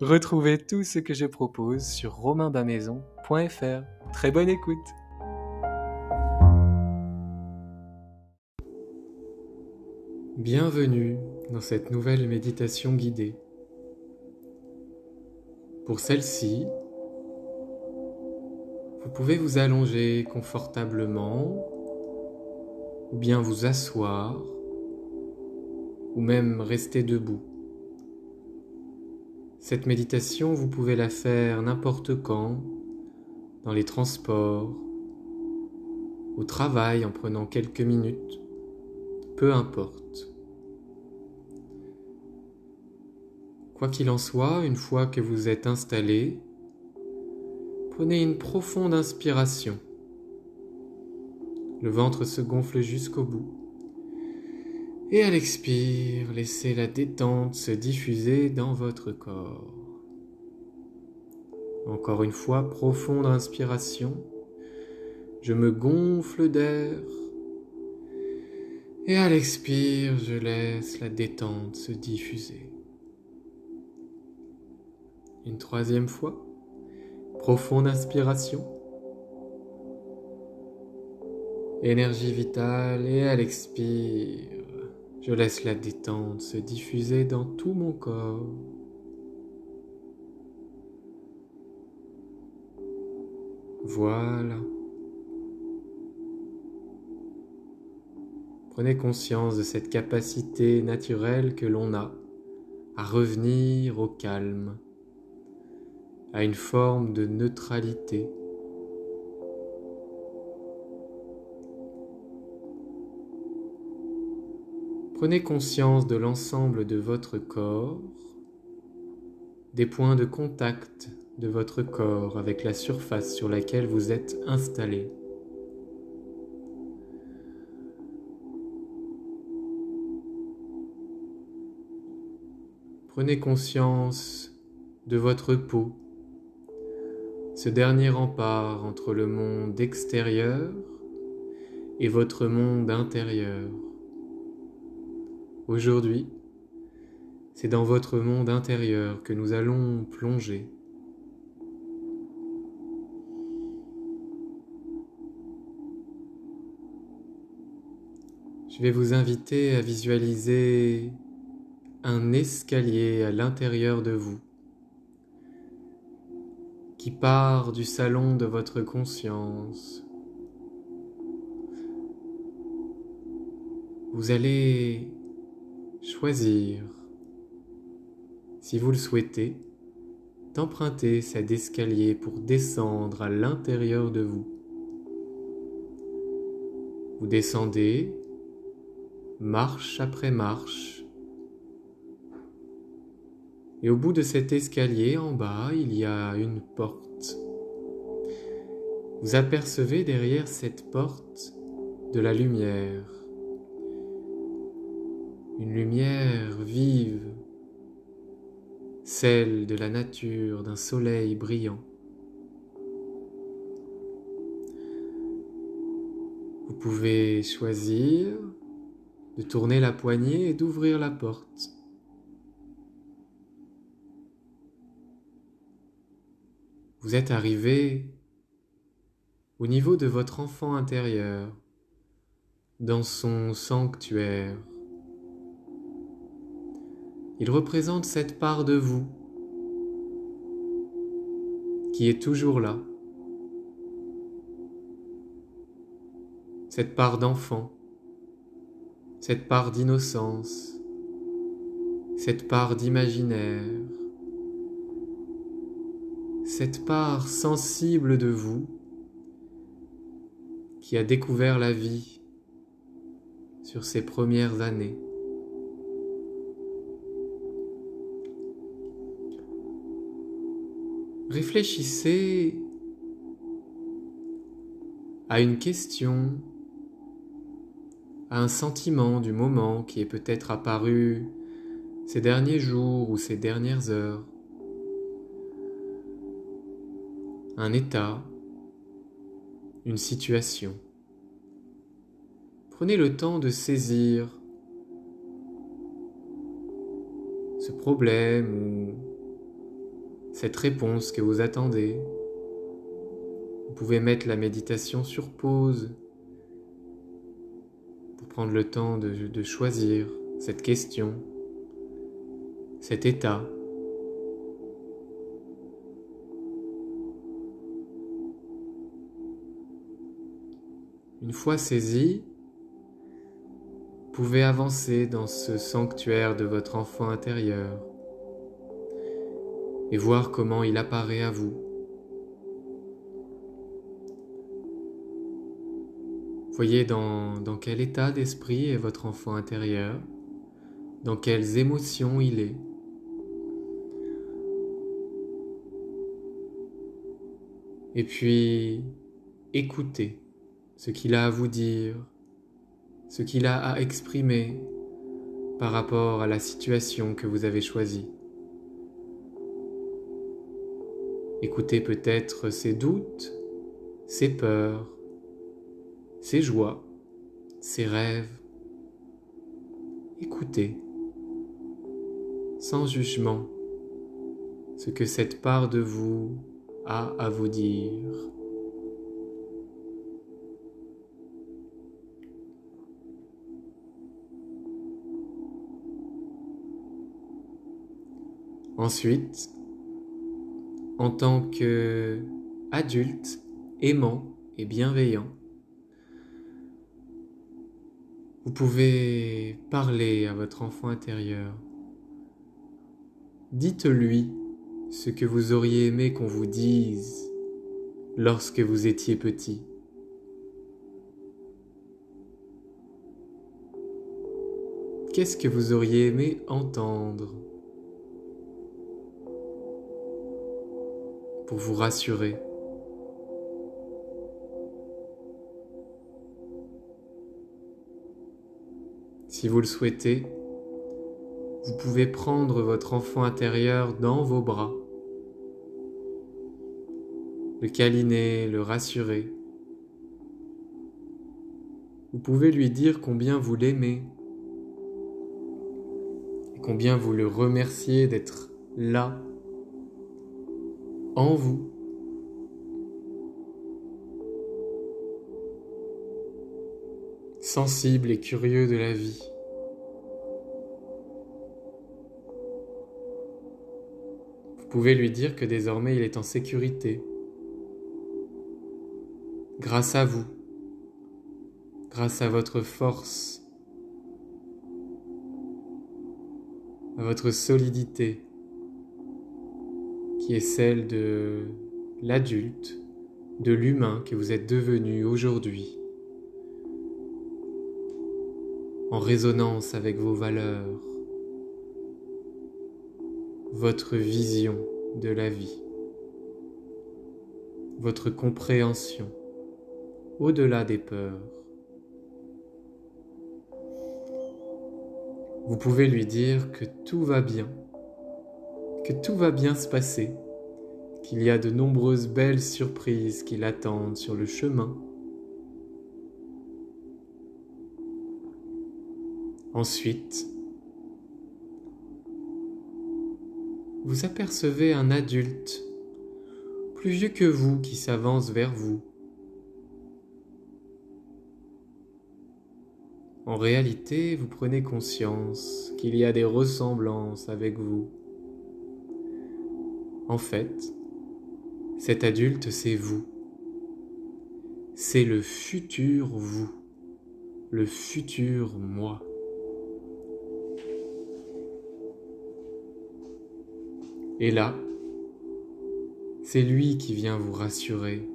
Retrouvez tout ce que je propose sur romainbamaison.fr. Très bonne écoute Bienvenue dans cette nouvelle méditation guidée. Pour celle-ci, vous pouvez vous allonger confortablement ou bien vous asseoir ou même rester debout. Cette méditation, vous pouvez la faire n'importe quand, dans les transports, au travail en prenant quelques minutes, peu importe. Quoi qu'il en soit, une fois que vous êtes installé, prenez une profonde inspiration. Le ventre se gonfle jusqu'au bout. Et à l'expire, laissez la détente se diffuser dans votre corps. Encore une fois, profonde inspiration. Je me gonfle d'air. Et à l'expire, je laisse la détente se diffuser. Une troisième fois. Profonde inspiration. Énergie vitale et à l'expire. Je laisse la détente se diffuser dans tout mon corps. Voilà. Prenez conscience de cette capacité naturelle que l'on a à revenir au calme, à une forme de neutralité Prenez conscience de l'ensemble de votre corps, des points de contact de votre corps avec la surface sur laquelle vous êtes installé. Prenez conscience de votre peau, ce dernier rempart entre le monde extérieur et votre monde intérieur. Aujourd'hui, c'est dans votre monde intérieur que nous allons plonger. Je vais vous inviter à visualiser un escalier à l'intérieur de vous qui part du salon de votre conscience. Vous allez choisir, si vous le souhaitez, d'emprunter cet escalier pour descendre à l'intérieur de vous. Vous descendez, marche après marche, et au bout de cet escalier en bas, il y a une porte. Vous apercevez derrière cette porte de la lumière une lumière vive, celle de la nature, d'un soleil brillant. Vous pouvez choisir de tourner la poignée et d'ouvrir la porte. Vous êtes arrivé au niveau de votre enfant intérieur, dans son sanctuaire, il représente cette part de vous qui est toujours là, cette part d'enfant, cette part d'innocence, cette part d'imaginaire, cette part sensible de vous qui a découvert la vie sur ses premières années. Réfléchissez à une question, à un sentiment du moment qui est peut-être apparu ces derniers jours ou ces dernières heures un état, une situation. Prenez le temps de saisir ce problème ou cette réponse que vous attendez. Vous pouvez mettre la méditation sur pause pour prendre le temps de, choisir cette question, cet état. Une fois saisi, vous pouvez avancer dans ce sanctuaire de votre enfant intérieur et voir comment il apparaît à vous. Voyez dans, quel état d'esprit est votre enfant intérieur, dans quelles émotions il est. Et puis, écoutez ce qu'il a à vous dire, ce qu'il a à exprimer par rapport à la situation que vous avez choisie. Écoutez peut-être ses doutes, ses peurs, ses joies, ses rêves. Écoutez, sans jugement, ce que cette part de vous a à vous dire. Ensuite, en tant que adulte aimant et bienveillant, vous pouvez parler à votre enfant intérieur. Dites-lui ce que vous auriez aimé qu'on vous dise lorsque vous étiez petit. Qu'est-ce que vous auriez aimé entendre? Pour vous rassurer. Si vous le souhaitez, vous pouvez prendre votre enfant intérieur dans vos bras, le câliner, le rassurer. Vous pouvez lui dire combien vous l'aimez et combien vous le remerciez d'être là en vous. sensible et curieux de la vie. Vous pouvez lui dire que désormais il est en sécurité, grâce à vous, grâce à votre force, à votre solidité qui est celle de l'adulte, de l'humain que vous êtes devenu aujourd'hui, en résonance avec vos valeurs, votre vision de la vie, votre compréhension au-delà des peurs. Vous pouvez lui dire que tout va bien que tout va bien se passer, qu'il y a de nombreuses belles surprises qui l'attendent sur le chemin. Ensuite, vous apercevez un adulte plus vieux que vous qui s'avance vers vous. En réalité, vous prenez conscience qu'il y a des ressemblances avec vous. En fait, cet adulte, c'est vous. C'est le futur vous, le futur moi. Et là, c'est lui qui vient vous rassurer,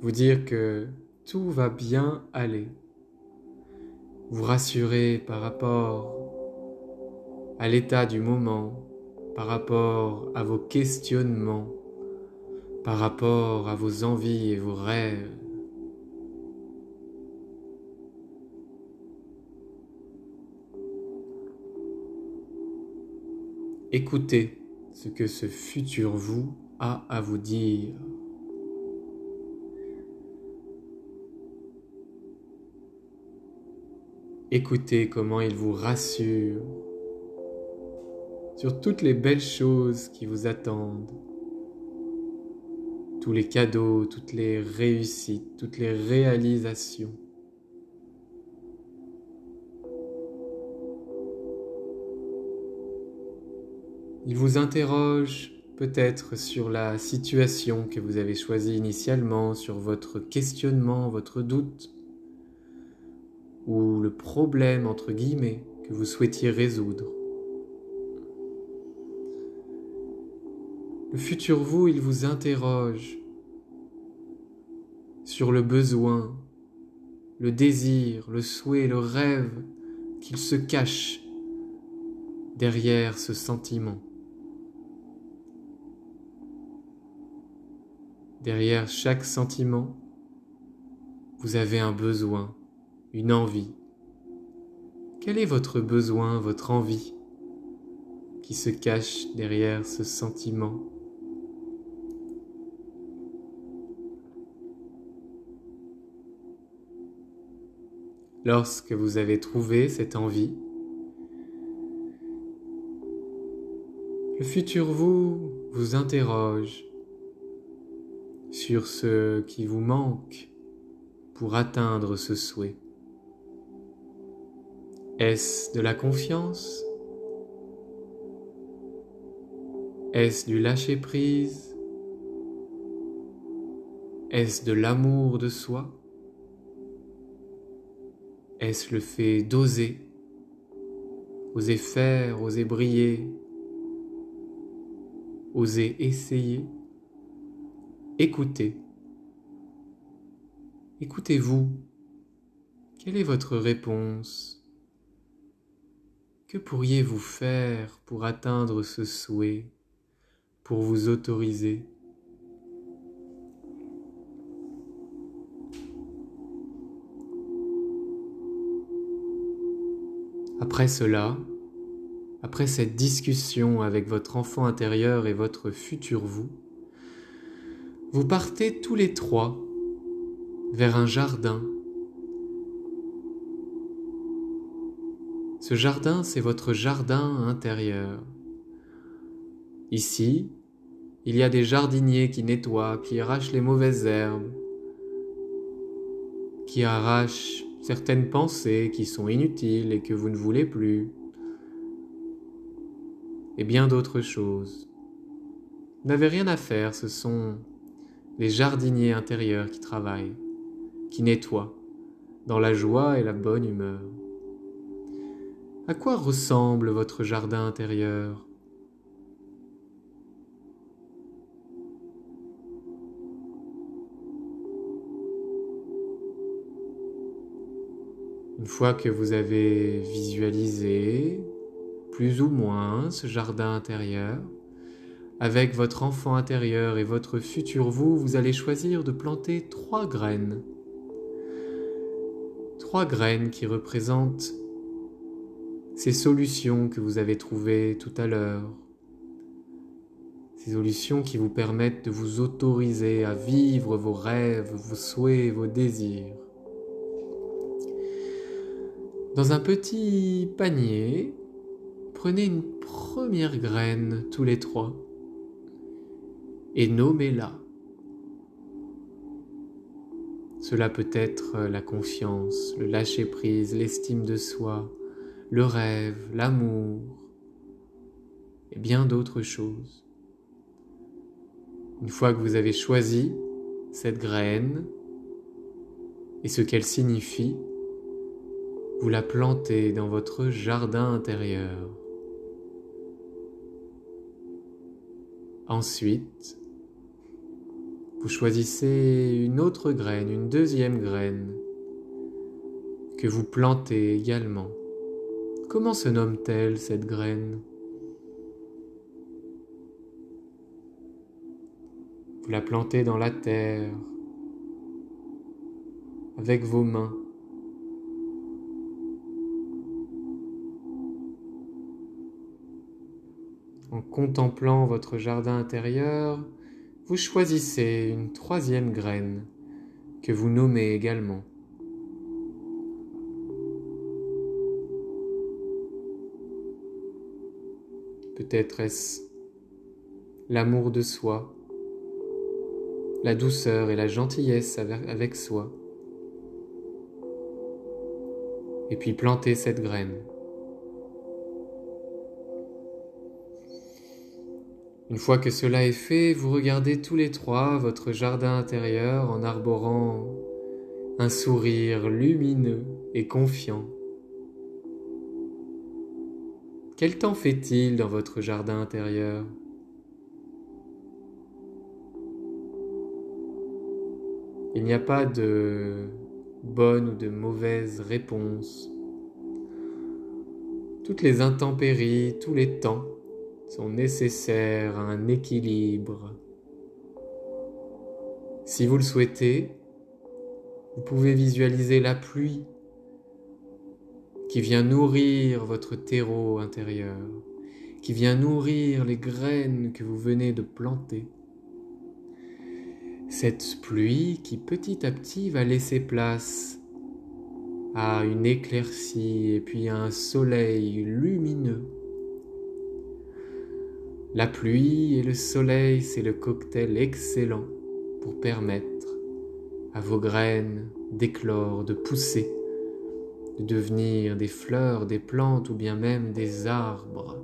vous dire que tout va bien aller, vous rassurer par rapport à l'état du moment, par rapport à vos questionnements, par rapport à vos envies et vos rêves. Écoutez ce que ce futur vous a à vous dire. Écoutez comment il vous rassure sur toutes les belles choses qui vous attendent, tous les cadeaux, toutes les réussites, toutes les réalisations. Il vous interroge peut-être sur la situation que vous avez choisie initialement, sur votre questionnement, votre doute, ou le problème, entre guillemets, que vous souhaitiez résoudre. Le futur vous, il vous interroge sur le besoin, le désir, le souhait, le rêve qu'il se cache derrière ce sentiment. Derrière chaque sentiment, vous avez un besoin, une envie. Quel est votre besoin, votre envie qui se cache derrière ce sentiment? Lorsque vous avez trouvé cette envie, le futur vous vous interroge sur ce qui vous manque pour atteindre ce souhait. Est-ce de la confiance? Est-ce du lâcher-prise? Est-ce de l'amour de soi? Est-ce le fait d'oser? Oser faire, oser briller, oser essayer? Écoutez. Écoutez-vous. Quelle est votre réponse? Que pourriez-vous faire pour atteindre ce souhait, pour vous autoriser? Après cela, après cette discussion avec votre enfant intérieur et votre futur vous, vous partez tous les trois vers un jardin. Ce jardin, c'est votre jardin intérieur. Ici, il y a des jardiniers qui nettoient, qui arrachent les mauvaises herbes, qui arrachent certaines pensées qui sont inutiles et que vous ne voulez plus, et bien d'autres choses. Vous n'avez rien à faire, ce sont les jardiniers intérieurs qui travaillent, qui nettoient, dans la joie et la bonne humeur. À quoi ressemble votre jardin intérieur? Une fois que vous avez visualisé plus ou moins ce jardin intérieur, avec votre enfant intérieur et votre futur vous, vous allez choisir de planter trois graines. Trois graines qui représentent ces solutions que vous avez trouvées tout à l'heure. Ces solutions qui vous permettent de vous autoriser à vivre vos rêves, vos souhaits, vos désirs. Dans un petit panier, prenez une première graine tous les trois et nommez-la. Cela peut être la confiance, le lâcher-prise, l'estime de soi, le rêve, l'amour et bien d'autres choses. Une fois que vous avez choisi cette graine et ce qu'elle signifie, vous la plantez dans votre jardin intérieur. Ensuite, vous choisissez une autre graine, une deuxième graine, que vous plantez également. Comment se nomme-t-elle cette graine? Vous la plantez dans la terre avec vos mains. En contemplant votre jardin intérieur, vous choisissez une troisième graine que vous nommez également. Peut-être est-ce l'amour de soi, la douceur et la gentillesse avec soi. Et puis planter cette graine. Une fois que cela est fait, vous regardez tous les trois votre jardin intérieur en arborant un sourire lumineux et confiant. Quel temps fait-il dans votre jardin intérieur? Il n'y a pas de bonne ou de mauvaise réponse. Toutes les intempéries, tous les temps sont nécessaires à un équilibre. Si vous le souhaitez, vous pouvez visualiser la pluie qui vient nourrir votre terreau intérieur, qui vient nourrir les graines que vous venez de planter. Cette pluie qui petit à petit va laisser place à une éclaircie et puis à un soleil lumineux la pluie et le soleil, c'est le cocktail excellent pour permettre à vos graines d'éclore, de pousser, de devenir des fleurs, des plantes ou bien même des arbres.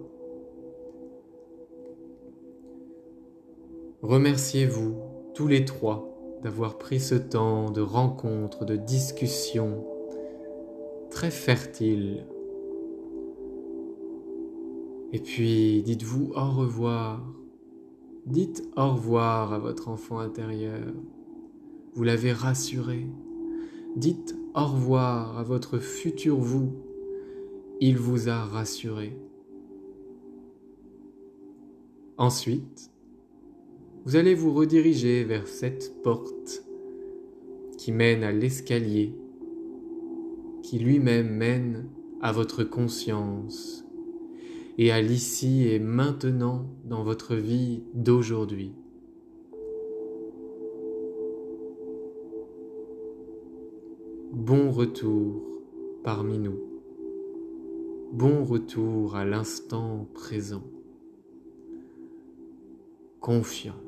Remerciez-vous tous les trois d'avoir pris ce temps de rencontre, de discussion très fertile et puis dites-vous au revoir. Dites au revoir à votre enfant intérieur. Vous l'avez rassuré. Dites au revoir à votre futur vous. Il vous a rassuré. Ensuite, vous allez vous rediriger vers cette porte qui mène à l'escalier, qui lui-même mène à votre conscience et à l'ici et maintenant dans votre vie d'aujourd'hui. Bon retour parmi nous. Bon retour à l'instant présent. Confiant.